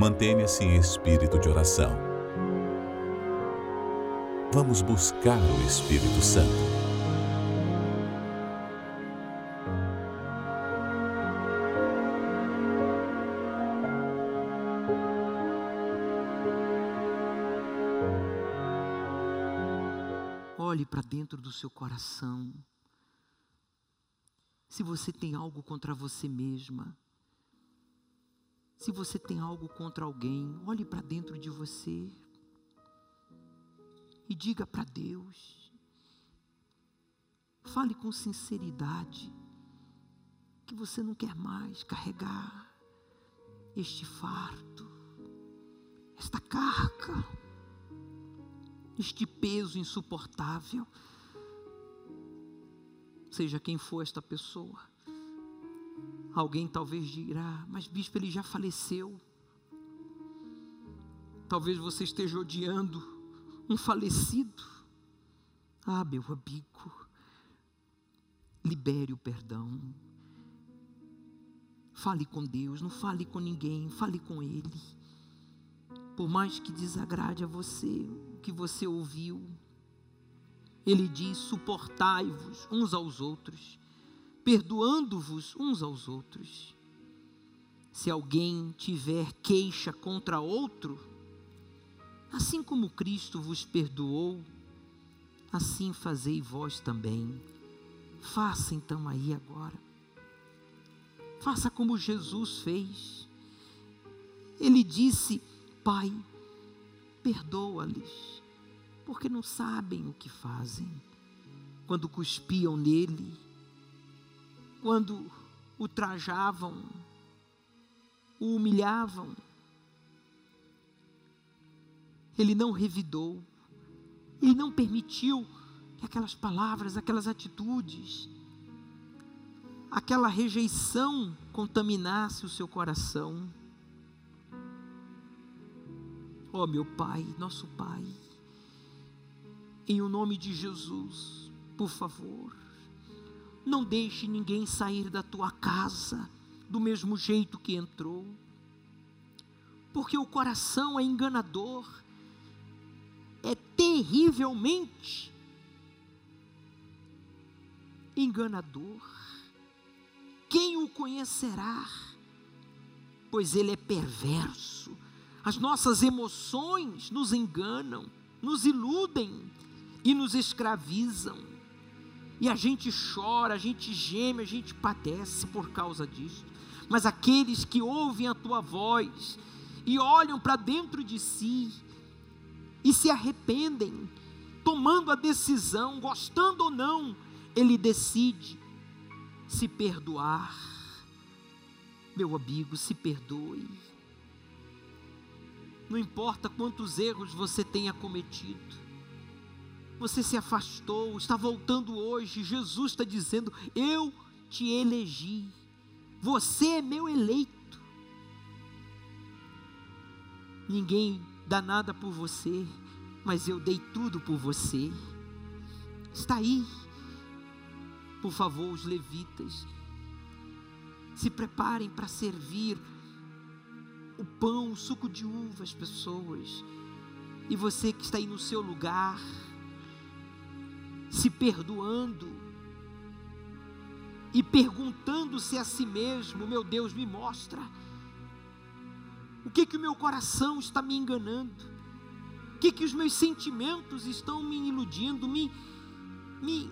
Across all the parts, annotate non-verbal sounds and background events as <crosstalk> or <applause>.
Mantenha-se em espírito de oração. Vamos buscar o Espírito Santo. Olhe para dentro do seu coração. Se você tem algo contra você mesma, se você tem algo contra alguém, olhe para dentro de você e diga para Deus. Fale com sinceridade que você não quer mais carregar este fardo, esta carga, este peso insuportável. Seja quem for esta pessoa, Alguém talvez dirá, mas bispo, ele já faleceu. Talvez você esteja odiando um falecido. Ah, meu amigo, libere o perdão. Fale com Deus, não fale com ninguém, fale com Ele. Por mais que desagrade a você o que você ouviu, Ele diz: suportai-vos uns aos outros perdoando-vos uns aos outros. Se alguém tiver queixa contra outro, assim como Cristo vos perdoou, assim fazei vós também. Faça então aí agora. Faça como Jesus fez. Ele disse: Pai, perdoa-lhes, porque não sabem o que fazem. Quando cuspiam nele, quando o trajavam, o humilhavam, ele não revidou, ele não permitiu que aquelas palavras, aquelas atitudes, aquela rejeição contaminasse o seu coração. Ó oh, meu Pai, nosso Pai, em o nome de Jesus, por favor, não deixe ninguém sair da tua casa do mesmo jeito que entrou, porque o coração é enganador, é terrivelmente enganador. Quem o conhecerá? Pois ele é perverso. As nossas emoções nos enganam, nos iludem e nos escravizam. E a gente chora, a gente geme, a gente padece por causa disso. Mas aqueles que ouvem a tua voz e olham para dentro de si e se arrependem, tomando a decisão, gostando ou não, ele decide se perdoar. Meu amigo, se perdoe. Não importa quantos erros você tenha cometido você se afastou, está voltando hoje. Jesus está dizendo: Eu te elegi, você é meu eleito. Ninguém dá nada por você, mas eu dei tudo por você. Está aí. Por favor, os levitas, se preparem para servir o pão, o suco de uva às pessoas. E você que está aí no seu lugar, se perdoando e perguntando-se a si mesmo: meu Deus, me mostra o que que o meu coração está me enganando, o que que os meus sentimentos estão me iludindo, me, me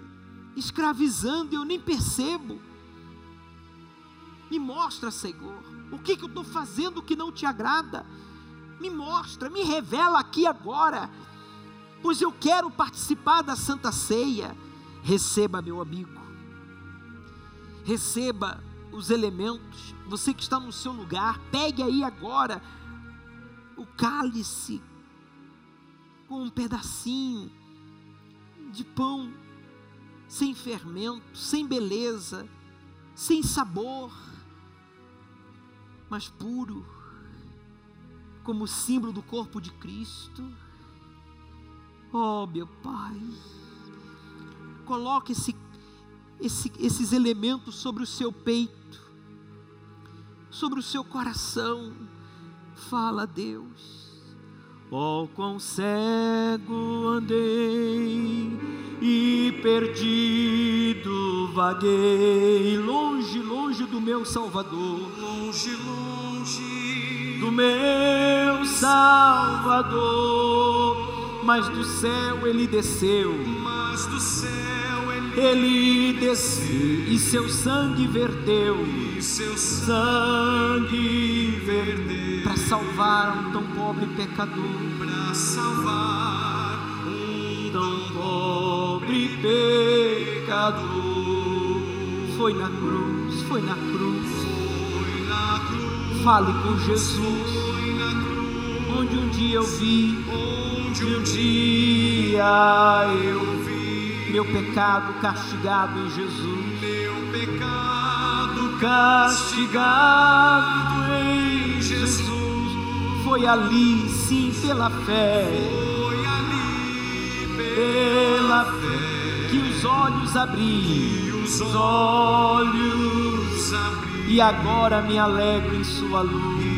escravizando, eu nem percebo. Me mostra, Senhor, o que que eu estou fazendo que não te agrada. Me mostra, me revela aqui agora pois eu quero participar da Santa Ceia. Receba, meu amigo, receba os elementos. Você que está no seu lugar, pegue aí agora o cálice com um pedacinho de pão sem fermento, sem beleza, sem sabor, mas puro, como símbolo do corpo de Cristo. Oh, meu Pai, coloque esse, esse, esses elementos sobre o seu peito, sobre o seu coração. Fala, Deus. Oh, quão cego andei e perdido vaguei, longe, longe do meu Salvador, longe, longe do meu Salvador, mas do céu ele desceu, mas do céu ele, ele desceu e seu sangue verteu, e seu sangue verteu para salvar um tão pobre pecador. para salvar um tão pobre pecador. Foi na cruz, foi na cruz. foi na cruz, Fale com Jesus, foi na cruz, onde um dia eu vi, onde um dia eu vi meu pecado castigado em Jesus. meu pecado Castigado em Jesus. Foi ali, sim, pela fé, foi ali pela fé, que os olhos abri, os os olhos olhos abri e agora me alegro em sua luz.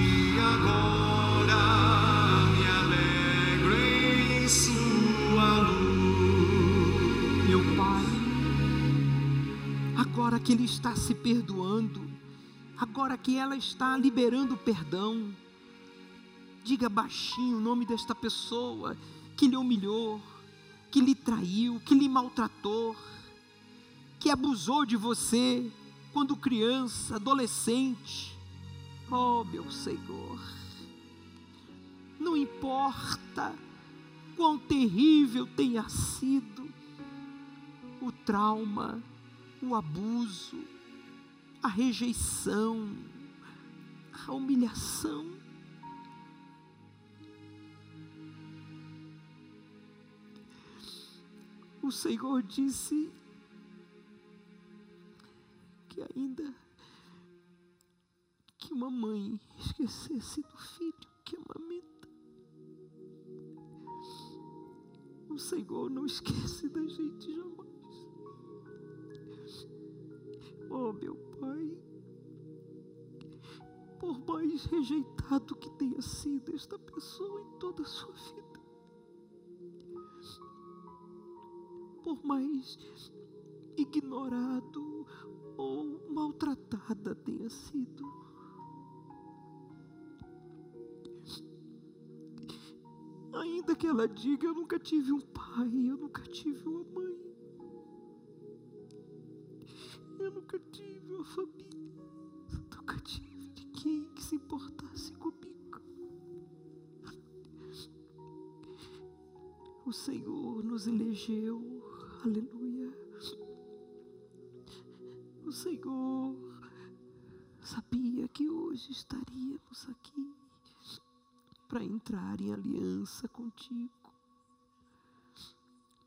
Agora que Ele está se perdoando, agora que ela está liberando perdão, diga baixinho o nome desta pessoa que lhe humilhou, que lhe traiu, que lhe maltratou, que abusou de você quando criança, adolescente. Oh, meu Senhor, não importa quão terrível tenha sido o trauma, o abuso, a rejeição, a humilhação. O Senhor disse que ainda que uma mãe esquecesse do filho que amamenta. O Senhor não esquece da gente jamais. Oh, meu Pai, por mais rejeitado que tenha sido esta pessoa em toda a sua vida, por mais ignorado ou maltratada tenha sido, ainda que ela diga: Eu nunca tive um pai, eu nunca tive uma mãe, nunca tive uma família, nunca tive ninguém que se importasse comigo. O Senhor nos elegeu, aleluia. O Senhor sabia que hoje estaríamos aqui para entrar em aliança contigo.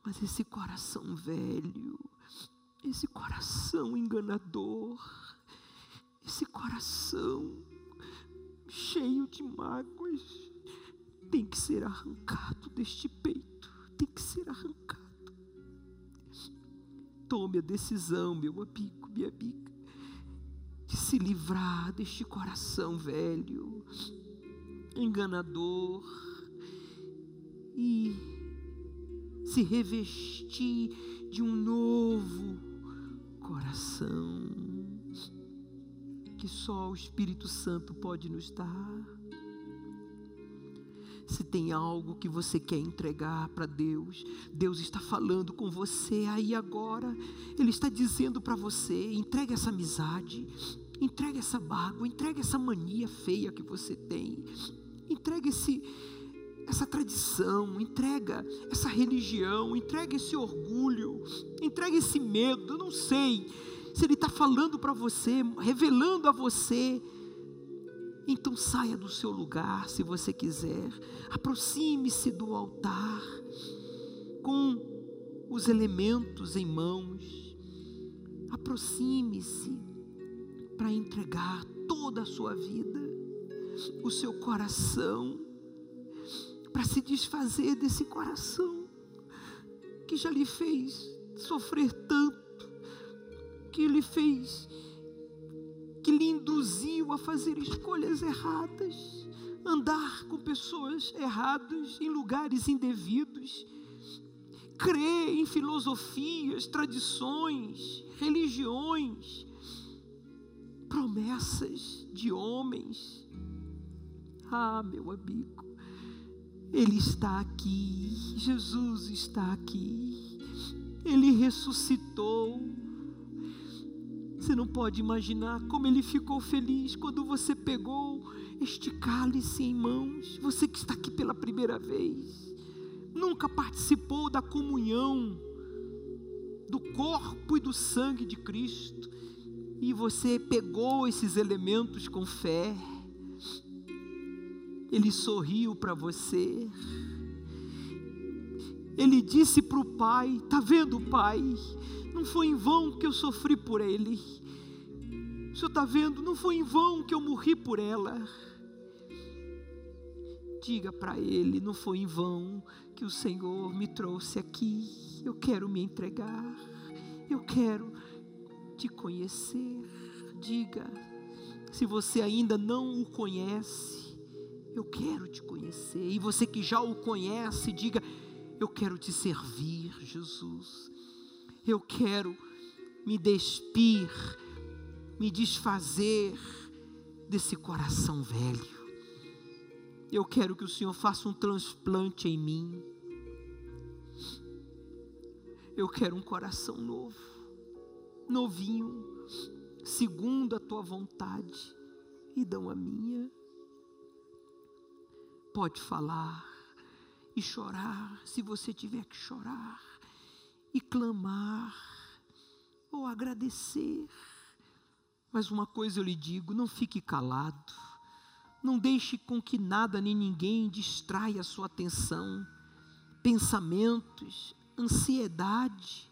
Mas esse coração velho, esse coração enganador, esse coração cheio de mágoas, tem que ser arrancado deste peito, tem que ser arrancado. Tome a decisão, meu amigo, minha amiga, de se livrar deste coração velho, enganador e se revestir de um novo coração que só o Espírito Santo pode nos dar. Se tem algo que você quer entregar para Deus, Deus está falando com você aí agora. Ele está dizendo para você: entregue essa amizade, entregue essa mágoa, entregue essa mania feia que você tem, entregue esse, essa tradição, entrega essa religião, entrega esse orgulho, entrega esse medo. Eu não sei se Ele está falando para você, revelando a você. Então saia do seu lugar, se você quiser, aproxime-se do altar, com os elementos em mãos, aproxime-se para entregar toda a sua vida, o seu coração, para se desfazer desse coração que já lhe fez sofrer tanto, que lhe fez, que lhe induziu a fazer escolhas erradas. andar com pessoas erradas em lugares indevidos, crer em filosofias, tradições, religiões, promessas de homens. Ah, meu amigo, Ele está aqui, Jesus está aqui, Ele ressuscitou. Você não pode imaginar como Ele ficou feliz quando você pegou este cálice em mãos, você que está aqui pela primeira vez, nunca participou da comunhão do corpo e do sangue de Cristo, e você pegou esses elementos com fé, ele sorriu para você, ele disse para o Pai: Está vendo, Pai? Não foi em vão que eu sofri por ele. O senhor está vendo? Não foi em vão que eu morri por ela. Diga para ele: não foi em vão que o Senhor me trouxe aqui. Eu quero me entregar. Eu quero te conhecer. Diga, se você ainda não o conhece, eu quero te conhecer. E você que já o conhece, diga: Eu quero te servir, Jesus. Eu quero me despir, me desfazer desse coração velho. Eu quero que o Senhor faça um transplante em mim. Eu quero um coração novo, novinho, segundo a tua vontade, e dão a minha. Pode falar e chorar, se você tiver que chorar, e clamar, ou agradecer. Mas uma coisa eu lhe digo: não fique calado, não deixe com que nada nem ninguém distraia a sua atenção, pensamentos, ansiedade,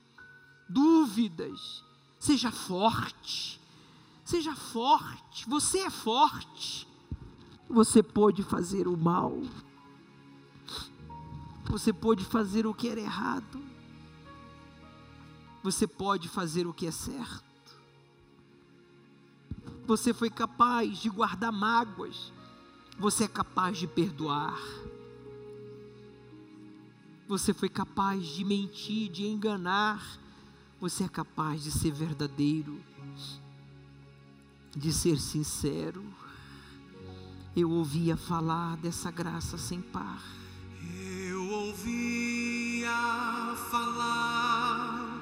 dúvidas. Seja forte, seja forte, você é forte. Você pode fazer o mal, você pode fazer o que era errado, você pode fazer o que é certo. Você foi capaz de guardar mágoas, você é capaz de perdoar. Você foi capaz de mentir, de enganar. Você é capaz de ser verdadeiro, de ser sincero. Eu ouvia falar dessa graça sem par. Eu ouvia falar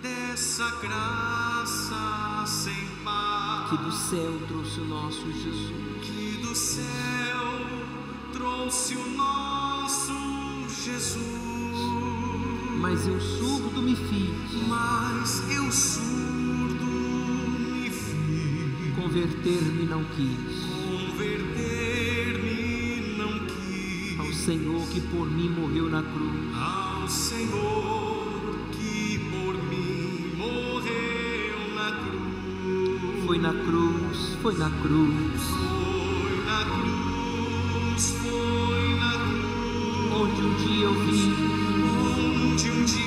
dessa graça sem par Que do céu trouxe o nosso Jesus. que do céu trouxe o nosso Jesus. Mas eu surdo me fiz, Mas eu surdo me fiz, converter-me não quis. Senhor que por mim morreu na cruz. ao Senhor que por mim morreu na cruz. Foi na cruz, foi na cruz, Foi na cruz, foi na cruz, onde um dia eu vi onde um dia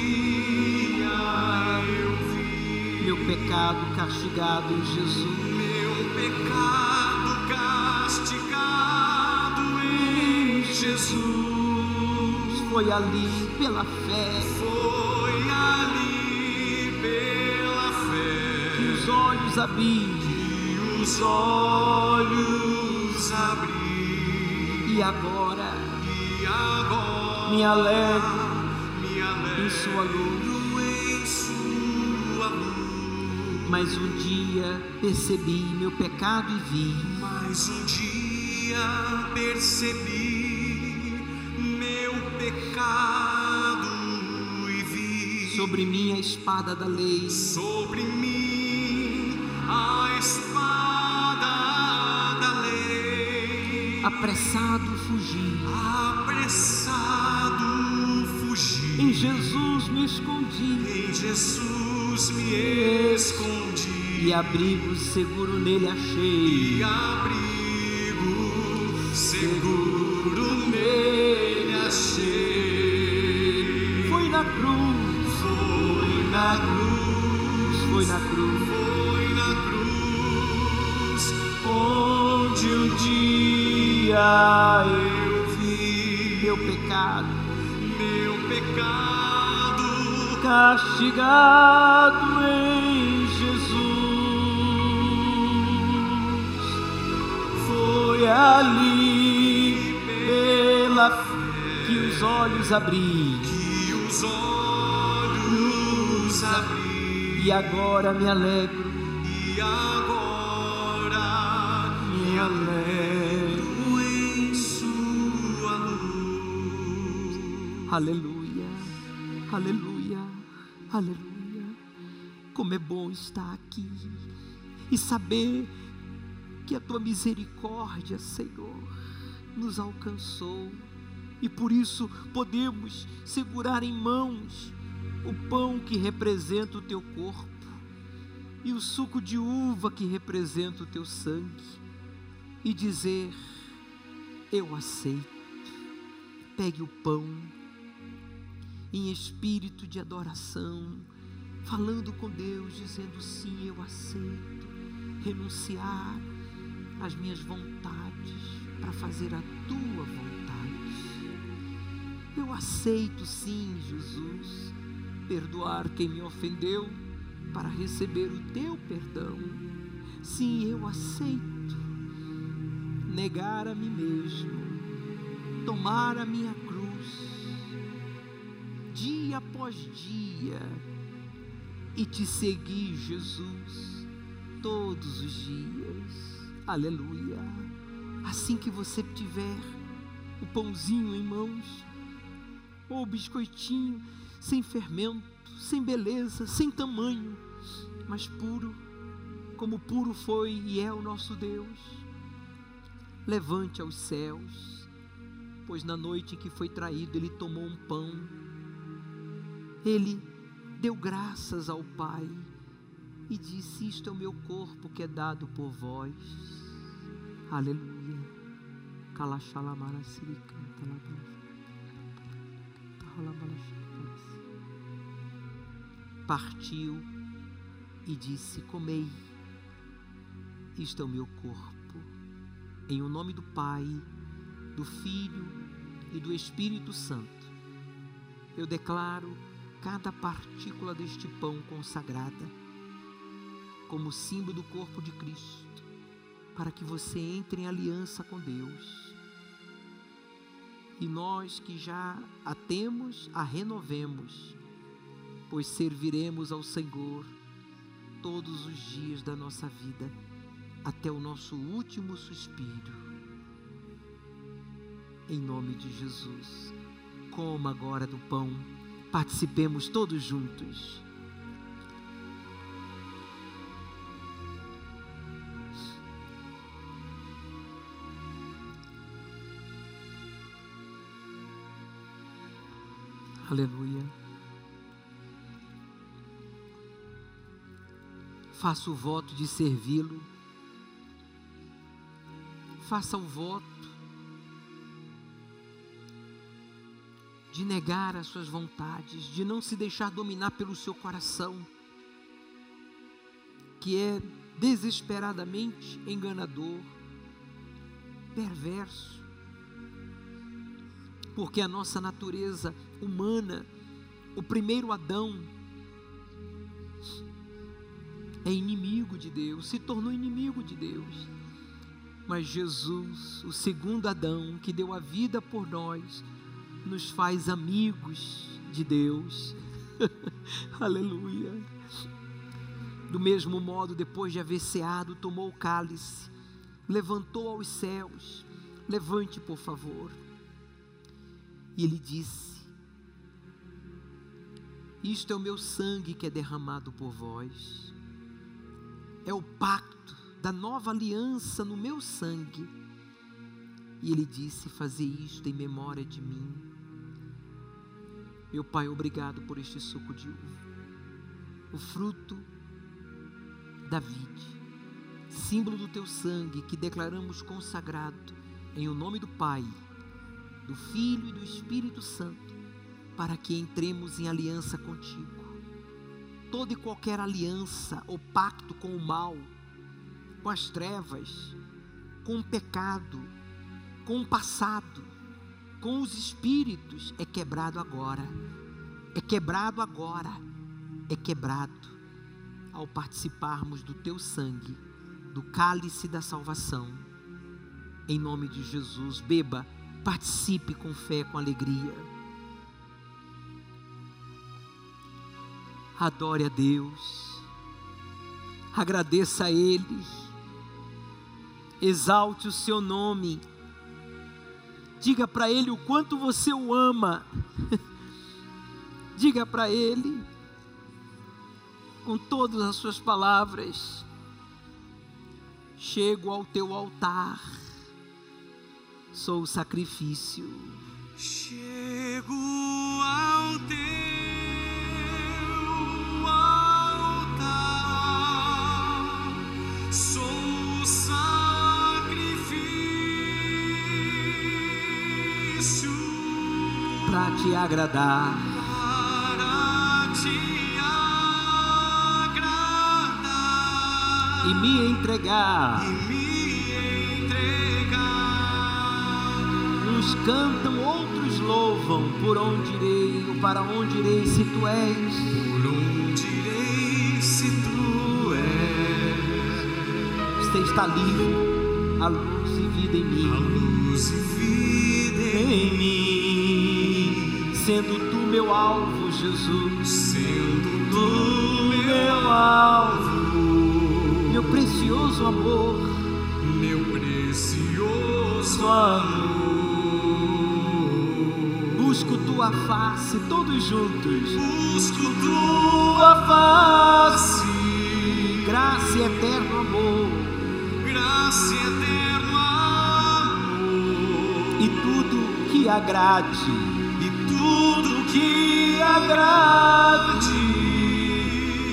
eu vi meu pecado castigado em Jesus. meu pecado castigado Jesus. Foi ali pela fé Foi ali pela que fé os olhos abri que os olhos abri e agora e agora me alegro me em alegro sua luz. em sua luz. Mas um dia percebi meu pecado e vi Mas um dia percebi sobre mim a espada da lei. sobre mim a espada da lei. Apressado fugi, Apressado fugi, em Jesus me escondi em Jesus me escondi e abrigo seguro nele achei. e abrigo seguro na cruz, foi na cruz, foi na cruz, onde um dia eu vi meu pecado. meu pecado castigado em Jesus. Foi ali pela fé que os olhos abri. Que os olhos e agora me alegro, e agora me alegro. em sua luz. Aleluia, aleluia, aleluia. Como é bom estar aqui e saber que a tua misericórdia, Senhor, nos alcançou e por isso podemos segurar em mãos o pão que representa o teu corpo e o suco de uva que representa o teu sangue e dizer: Eu aceito. Pegue o pão em espírito de adoração, falando com Deus, dizendo: Sim, eu aceito renunciar às minhas vontades para fazer a tua vontade. Eu aceito, sim, Jesus, perdoar quem me ofendeu para receber o teu perdão. Sim, eu aceito negar a mim mesmo, tomar a minha cruz, dia após dia, e te seguir, Jesus, todos os dias. Aleluia. Assim que você tiver o pãozinho em mãos, ou o biscoitinho, sem fermento, sem beleza, sem tamanho, mas puro, como puro foi e é o nosso Deus. Levante aos céus, pois na noite em que foi traído, ele tomou um pão, ele deu graças ao Pai e disse: Isto é o meu corpo que é dado por vós. Aleluia. Partiu e disse: Comei, isto é o meu corpo. Em o nome do Pai, do Filho e do Espírito Santo, eu declaro cada partícula deste pão consagrada como símbolo do corpo de Cristo, para que você entre em aliança com Deus. E nós que já a temos, a renovemos, pois serviremos ao Senhor todos os dias da nossa vida, até o nosso último suspiro. Em nome de Jesus, coma agora do pão, participemos todos juntos. Aleluia. Faça o voto de servi-lo. Faça o voto de negar as suas vontades, de não se deixar dominar pelo seu coração, que é desesperadamente enganador, perverso porque a nossa natureza humana, o primeiro Adão, é inimigo de Deus, se tornou inimigo de Deus. Mas Jesus, o segundo Adão, que deu a vida por nós, nos faz amigos de Deus. <laughs> Aleluia. Do mesmo modo, depois de haver ceado, tomou o cálice, levantou aos céus. Levante, por favor. E ele disse: Isto é o meu sangue que é derramado por vós. É o pacto da nova aliança no meu sangue. E ele disse: Fazer isto em memória de mim. Meu Pai, obrigado por este suco de uva, o fruto da vide, símbolo do teu sangue que declaramos consagrado em o nome do Pai do Filho e do Espírito Santo, para que entremos em aliança contigo. Toda e qualquer aliança ou pacto com o mal, com as trevas, com o pecado, com o passado, com os espíritos, é quebrado agora. É quebrado agora. É quebrado ao participarmos do teu sangue, do cálice da salvação. Em nome de Jesus, beba, participe com fé, com alegria. Adore a Deus, agradeça a Ele, exalte o seu nome, diga para Ele o quanto você o ama, <laughs> diga para Ele, com todas as suas palavras, chego ao teu altar, sou o sacrifício. Chego ao teu para te agradar. para te agradar e me entregar. e me entregar. Uns cantam, outros louvam. Por onde irei ou para onde irei se tu és? Por onde irei se tu és Você está livre, a luz e vida em a mim. luz e vida Em mim, sendo tu meu alvo, Jesus. sendo Tu meu alvo, meu precioso amor, meu precioso amor. Busco tua face, todos juntos. busco tua face, graça e eterno amor, graça e eterno amor e tudo que agrade, tudo que agrade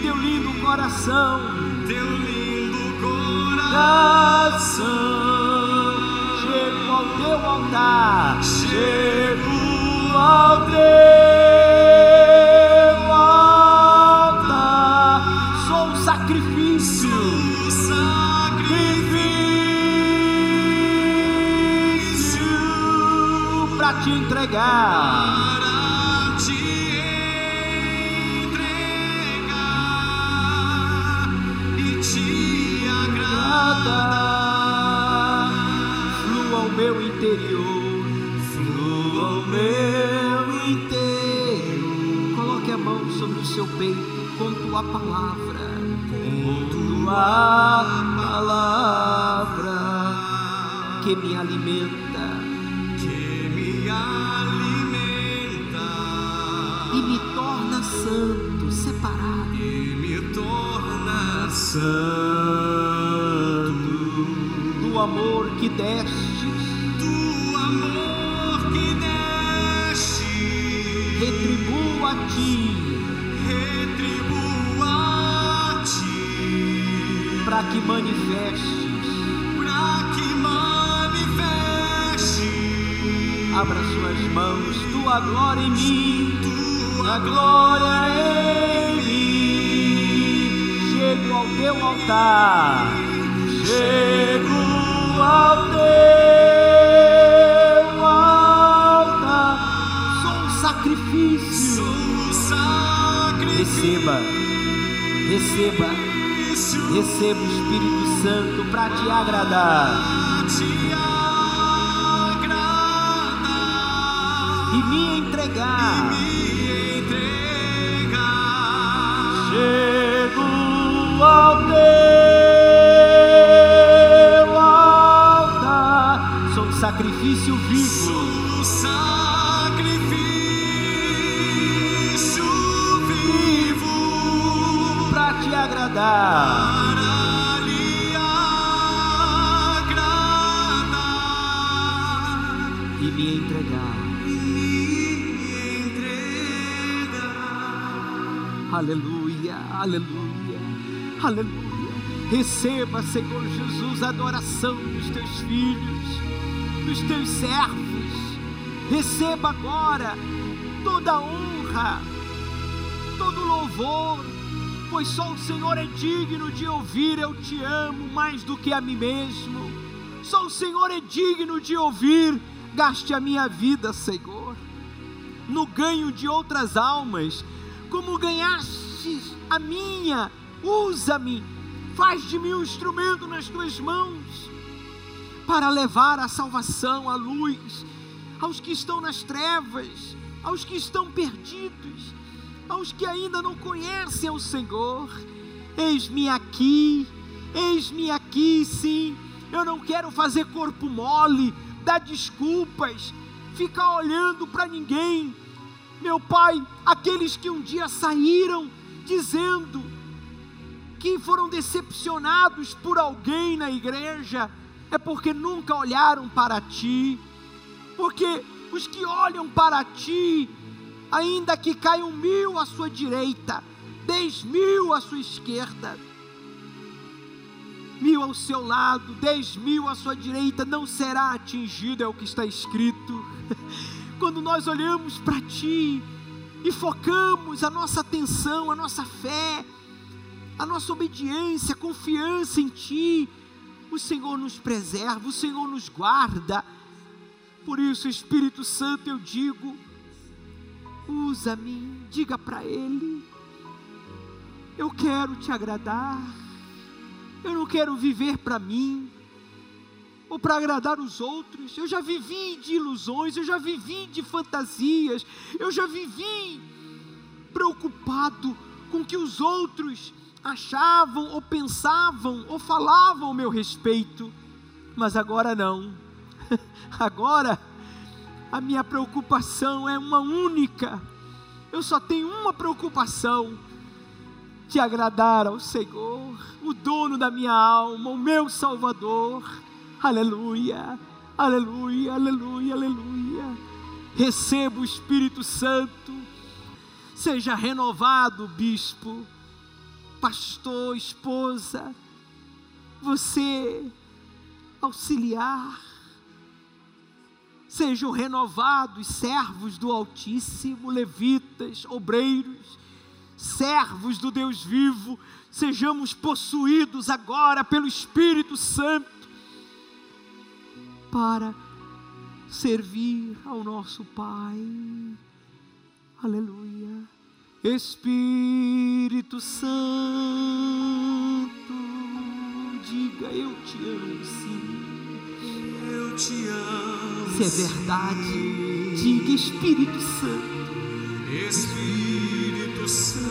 teu lindo coração, teu lindo coração. Chego ao teu altar, chego ao teu altar, sou um sacrifício. sacrifício para te entregar. Seu peito com tua palavra, com tua palavra. Que me alimenta. Que me alimenta. E me torna santo, separado. e me torna santo. Do amor que destes, do amor que deste retribuo a ti, retribua a ti para que manifestes, pra que manifeste abra suas mãos, tua glória em mim, tua glória em mim. Chego ao teu altar, chego ao teu Receba, receba, receba o Espírito Santo para te agradar. Te agradar e me entregar. me entregar. Chego ao teu agradar E me entregar. me entregar. Aleluia, aleluia, aleluia. Receba, Senhor Jesus, a adoração dos teus filhos, dos teus servos. Receba agora toda a honra, todo o louvor, pois só o Senhor é digno de ouvir. Eu te amo mais do que a mim mesmo. Só o Senhor é digno de ouvir. Gaste a minha vida, Senhor, no ganho de outras almas, como ganhaste a minha. Usa-me, faz de mim um instrumento nas tuas mãos, para levar a salvação, a luz, aos que estão nas trevas, aos que estão perdidos, aos que ainda não conhecem o Senhor. Eis-me aqui, eis-me aqui, sim. Eu não quero fazer corpo mole, dar desculpas, ficar olhando para ninguém. Meu Pai, aqueles que um dia saíram dizendo que foram decepcionados por alguém na igreja, é porque nunca olharam para ti. Porque os que olham para ti, ainda que caiam mil à sua direita, dez mil à sua esquerda, mil ao seu lado, dez mil à sua direita, não será atingido, é o que está escrito. <laughs> Quando nós olhamos para Ti e focamos a nossa atenção, a nossa fé, a nossa obediência, a confiança em Ti, o Senhor nos preserva, o Senhor nos guarda. Por isso, Espírito Santo, eu digo, usa-me, diga para Ele, eu quero te agradar. Eu não quero viver para mim ou para agradar os outros. Eu já vivi de ilusões, eu já vivi de fantasias, eu já vivi preocupado com o que os outros achavam ou pensavam ou falavam ao meu respeito. Mas agora não. <laughs> Agora a minha preocupação é uma única. Eu só tenho uma preocupação te agradar ao Senhor, o dono da minha alma, o meu Salvador. Aleluia, aleluia, aleluia, aleluia. Receba o Espírito Santo, seja renovado, bispo, pastor, esposa, você, auxiliar, sejam renovados, servos do Altíssimo, levitas, obreiros, servos do Deus vivo, sejamos possuídos agora pelo Espírito Santo para servir ao nosso Pai. Aleluia. Espírito Santo, diga eu te amo, sim. Eu te amo. Se é verdade, diga Espírito Santo. Espírito Santo,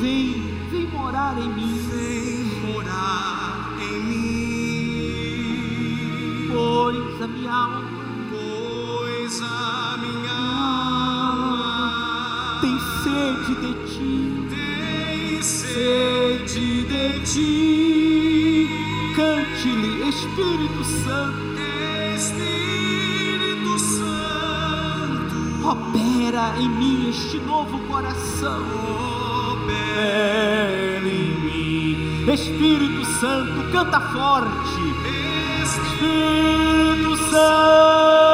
Vem, vem morar em mim, vem morar em mim, pois a minha alma pois a minha alma tem sede de ti, tem sede de ti. Cante-lhe, Espírito Santo, em mim este novo coração. opera em mim. Espírito Santo, canta forte. Espírito Santo,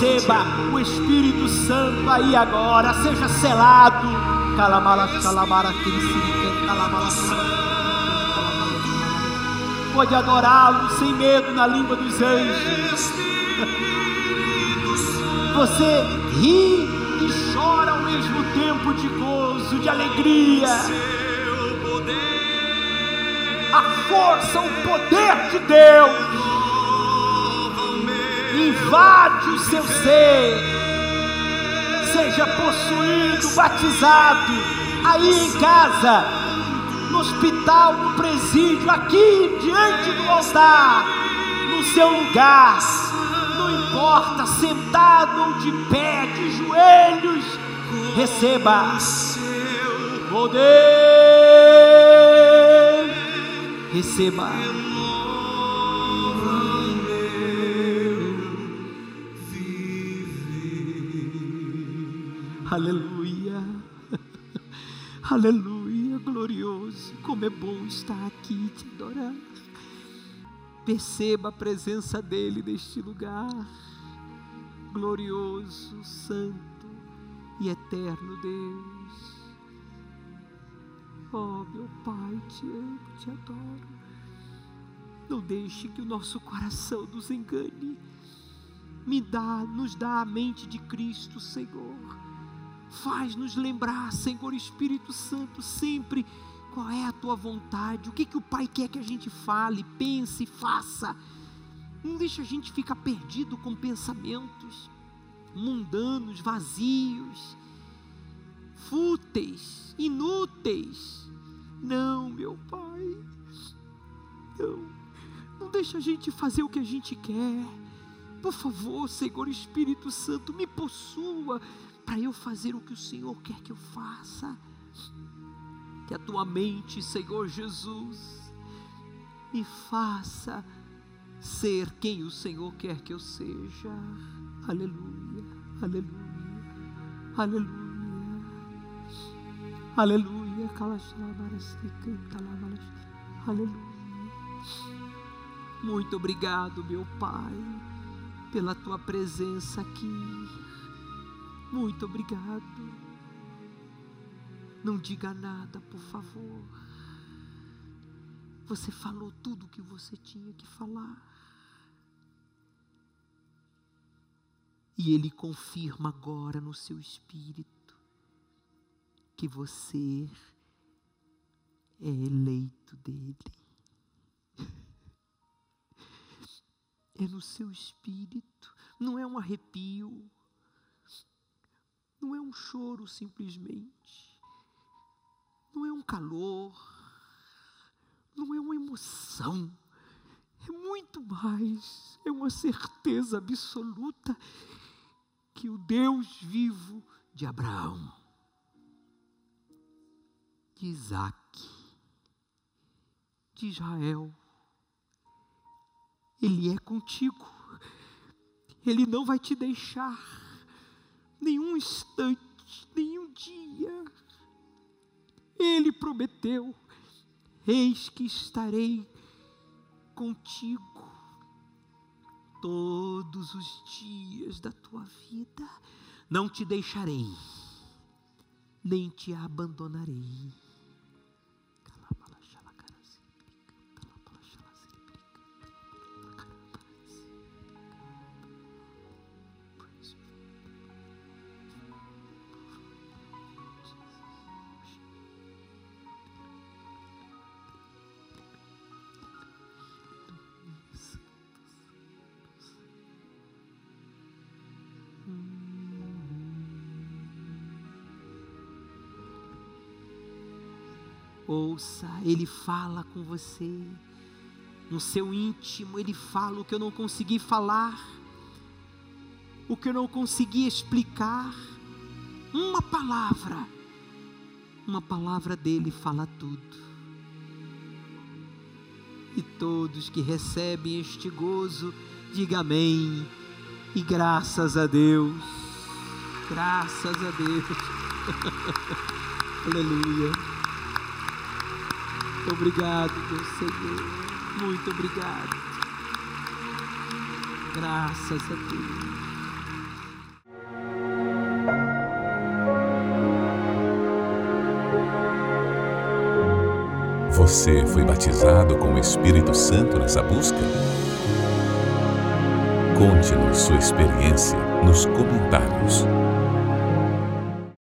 Receba o Espírito Santo aí agora, seja selado. Calamara, calamara, calamara, Pode adorá-lo sem medo na língua dos anjos. <laughs> Você ri e chora ao mesmo tempo de gozo, de alegria. A força, o poder de Deus invade o seu ser, seja possuído, batizado, aí em casa, no hospital, no presídio, aqui diante do altar, no seu lugar, não importa, sentado ou de pé, de joelhos, receba poder, receba. Aleluia. <laughs> Aleluia, glorioso. Como é bom estar aqui e te adorar. Perceba a presença dele neste lugar. Glorioso, santo e eterno Deus. Oh, meu Pai, te amo, te adoro. Não deixe que o nosso coração nos engane. Me dá, nos dá a mente de Cristo, Senhor Faz-nos lembrar, Senhor Espírito Santo, sempre qual é a tua vontade, o que, que o Pai quer que a gente fale, pense, faça. Não deixa a gente ficar perdido com pensamentos mundanos, vazios, fúteis, inúteis. Não, meu Pai, não, não deixa a gente fazer o que a gente quer. Por favor, Senhor Espírito Santo, me possua para eu fazer o que o Senhor quer que eu faça. Que a tua mente, Senhor Jesus, me faça ser quem o Senhor quer que eu seja. Aleluia, aleluia, aleluia, aleluia. Aleluia. Muito obrigado, meu Pai, pela tua presença aqui. Muito obrigado. Não diga nada, por favor. Você falou tudo o que você tinha que falar. E Ele confirma agora no seu espírito que você é eleito dele. É no seu espírito, não é um arrepio não é um choro simplesmente, não é um calor, não é uma emoção, é muito mais, é uma certeza absoluta que o Deus vivo de Abraão, de Isaac, de Israel, Ele é contigo, Ele não vai te deixar nenhum instante, nenhum dia. Ele prometeu: Eis que estarei contigo todos os dias da tua vida, não te deixarei, nem te abandonarei. Ouça, Ele fala com você. No seu íntimo, Ele fala o que eu não consegui falar, o que eu não consegui explicar. Uma palavra, uma palavra dele fala tudo. E todos que recebem este gozo, diga amém. E graças a Deus. Graças a Deus. <laughs> Aleluia. Muito obrigado, meu Senhor. Muito obrigado. Graças a Deus. Você foi batizado com o Espírito Santo nessa busca? Conte-nos sua experiência nos comentários.